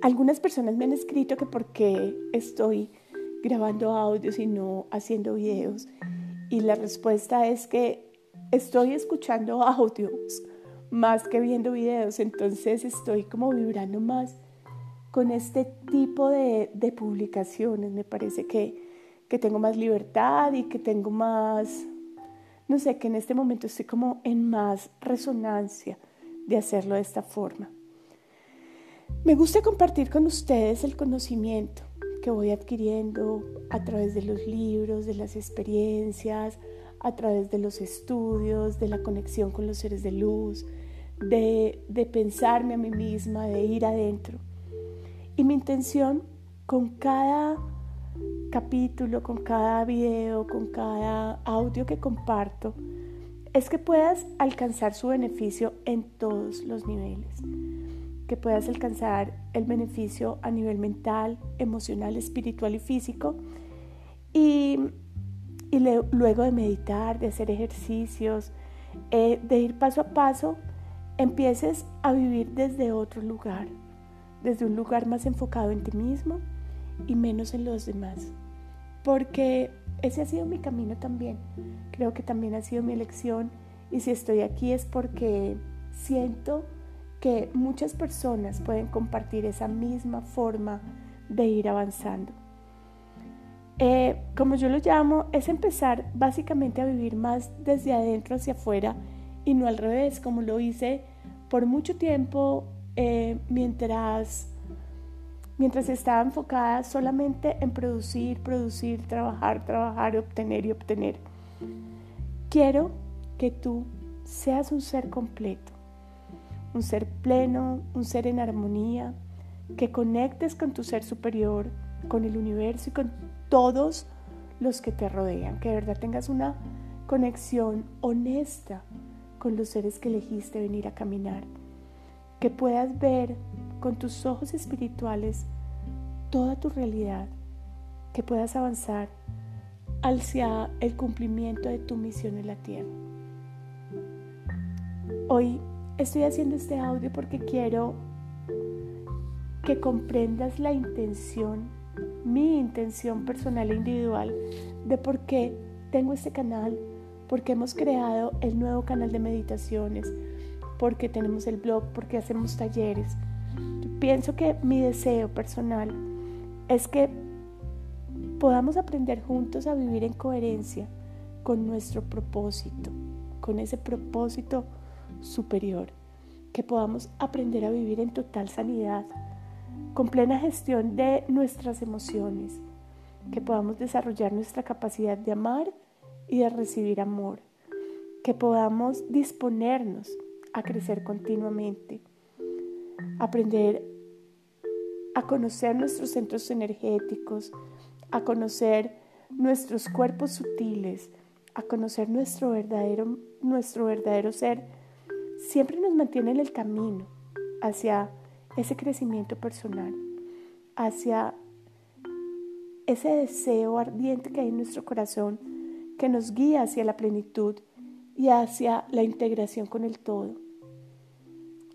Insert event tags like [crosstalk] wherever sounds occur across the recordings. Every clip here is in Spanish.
Algunas personas me han escrito que por qué estoy grabando audios y no haciendo videos. Y la respuesta es que estoy escuchando [laughs] audios más que viendo videos, entonces estoy como vibrando más con este tipo de, publicaciones. Me parece que, que tengo más libertad y que tengo más, no sé, que en este momento estoy como en más resonancia de hacerlo de esta forma. Me gusta compartir con ustedes el conocimiento que voy adquiriendo a través de los libros, de las experiencias, a través de los estudios, de la conexión con los seres de luz, de, pensarme a mí misma, de ir adentro. Y mi intención con cada capítulo, con cada video, con cada audio que comparto, es que puedas alcanzar su beneficio en todos los niveles, que puedas alcanzar el beneficio a nivel mental, emocional, espiritual y físico. Y, luego de meditar, de hacer ejercicios, eh, de ir paso a paso, empieces a vivir desde otro lugar, desde un lugar más enfocado en ti mismo y menos en los demás. Porque ese ha sido mi camino también. Creo que también ha sido mi elección y si estoy aquí es porque siento que muchas personas pueden compartir esa misma forma de ir avanzando. Eh, como yo lo llamo, es empezar básicamente a vivir más desde adentro hacia afuera y no al revés, como lo hice por mucho tiempo eh, mientras mientras estaba enfocada solamente en producir, producir, trabajar, trabajar, obtener y obtener. Quiero que tú seas un ser completo, un ser pleno, un ser en armonía, que conectes con tu ser superior, con el universo y con todos los que te rodean, que de verdad tengas una conexión honesta con los seres que elegiste venir a caminar, que puedas ver con tus ojos espirituales toda tu realidad, que puedas avanzar hacia el cumplimiento de tu misión en la tierra. Hoy estoy haciendo este audio porque quiero que comprendas la intención, mi intención personal e individual de por qué tengo este canal, porque hemos creado el nuevo canal de meditaciones, porque tenemos el blog, porque hacemos talleres, pienso que mi deseo personal es que podamos aprender juntos a vivir en coherencia con nuestro propósito, con ese propósito superior, que podamos aprender a vivir en total sanidad, con plena gestión de nuestras emociones, que podamos desarrollar nuestra capacidad de amar y de recibir amor, que podamos disponernos a crecer continuamente aprender a conocer nuestros centros energéticos, a conocer nuestros cuerpos sutiles, a conocer nuestro verdadero, nuestro verdadero ser, siempre nos mantiene en el camino hacia ese crecimiento personal, hacia ese deseo ardiente que hay en nuestro corazón que nos guía hacia la plenitud y hacia la integración con el todo.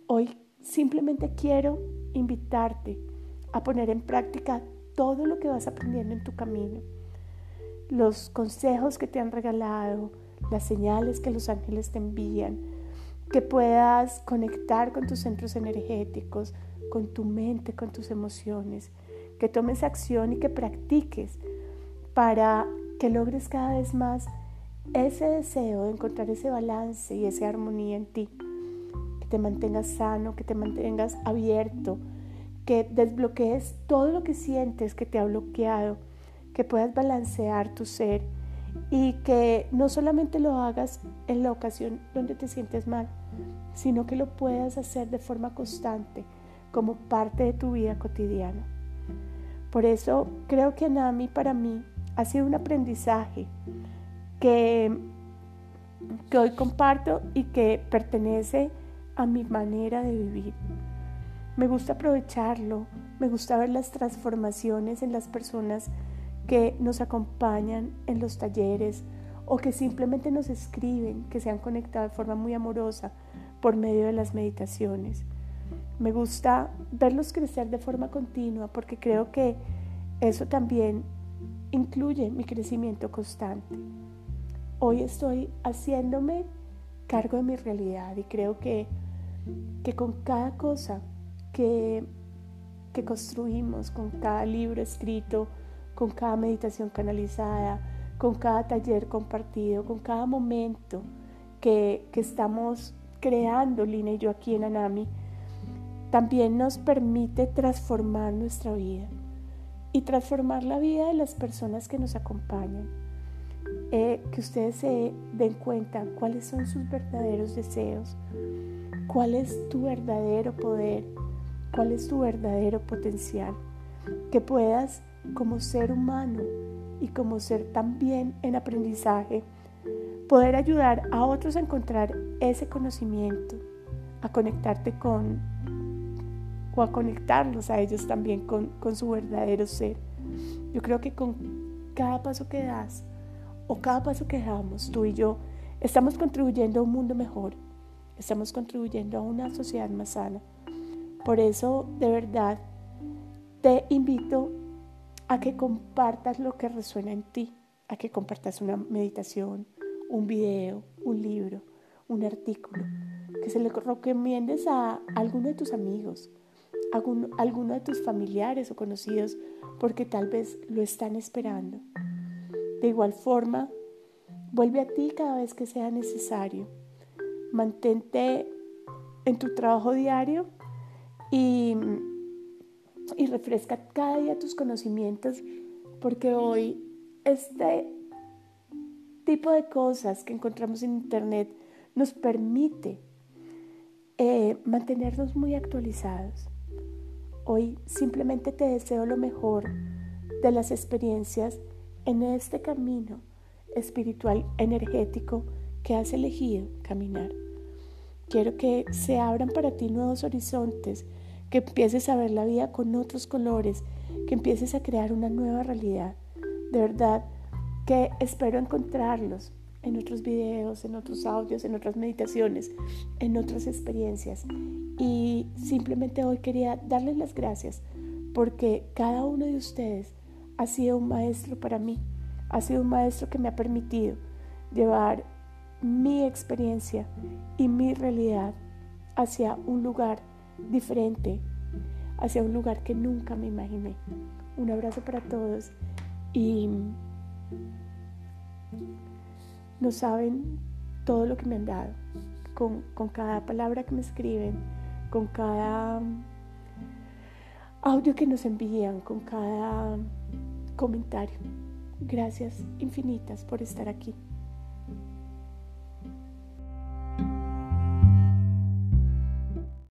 Hoy Simplemente quiero invitarte a poner en práctica todo lo que vas aprendiendo en tu camino. Los consejos que te han regalado, las señales que los ángeles te envían, que puedas conectar con tus centros energéticos, con tu mente, con tus emociones, que tomes acción y que practiques para que logres cada vez más ese deseo de encontrar ese balance y esa armonía en ti te mantengas sano, que te mantengas abierto, que desbloquees todo lo que sientes que te ha bloqueado, que puedas balancear tu ser y que no solamente lo hagas en la ocasión donde te sientes mal, sino que lo puedas hacer de forma constante como parte de tu vida cotidiana. Por eso creo que Anami para mí ha sido un aprendizaje que, que hoy comparto y que pertenece a mi manera de vivir. Me gusta aprovecharlo, me gusta ver las transformaciones en las personas que nos acompañan en los talleres o que simplemente nos escriben, que se han conectado de forma muy amorosa por medio de las meditaciones. Me gusta verlos crecer de forma continua porque creo que eso también incluye mi crecimiento constante. Hoy estoy haciéndome cargo de mi realidad y creo que, que con cada cosa que, que construimos, con cada libro escrito, con cada meditación canalizada, con cada taller compartido, con cada momento que, que estamos creando, Lina y yo aquí en Anami, también nos permite transformar nuestra vida y transformar la vida de las personas que nos acompañan. Eh, que ustedes se den cuenta cuáles son sus verdaderos deseos, cuál es tu verdadero poder, cuál es tu verdadero potencial. Que puedas como ser humano y como ser también en aprendizaje, poder ayudar a otros a encontrar ese conocimiento, a conectarte con o a conectarlos a ellos también con, con su verdadero ser. Yo creo que con cada paso que das o cada paso que damos, tú y yo, estamos contribuyendo a un mundo mejor, estamos contribuyendo a una sociedad más sana. Por eso, de verdad, te invito a que compartas lo que resuena en ti, a que compartas una meditación, un video, un libro, un artículo, que se le recomiendes a alguno de tus amigos, alguno de tus familiares o conocidos porque tal vez lo están esperando. De igual forma, vuelve a ti cada vez que sea necesario. Mantente en tu trabajo diario y, y refresca cada día tus conocimientos porque hoy este tipo de cosas que encontramos en Internet nos permite eh, mantenernos muy actualizados. Hoy simplemente te deseo lo mejor de las experiencias en este camino espiritual energético que has elegido caminar. Quiero que se abran para ti nuevos horizontes, que empieces a ver la vida con otros colores, que empieces a crear una nueva realidad. De verdad que espero encontrarlos en otros videos, en otros audios, en otras meditaciones, en otras experiencias. Y simplemente hoy quería darles las gracias porque cada uno de ustedes ha sido un maestro para mí, ha sido un maestro que me ha permitido llevar mi experiencia y mi realidad hacia un lugar diferente, hacia un lugar que nunca me imaginé. Un abrazo para todos y no saben todo lo que me han dado, con, cada palabra que me escriben, con cada audio que nos envían, con cada comentario. Gracias infinitas por estar aquí.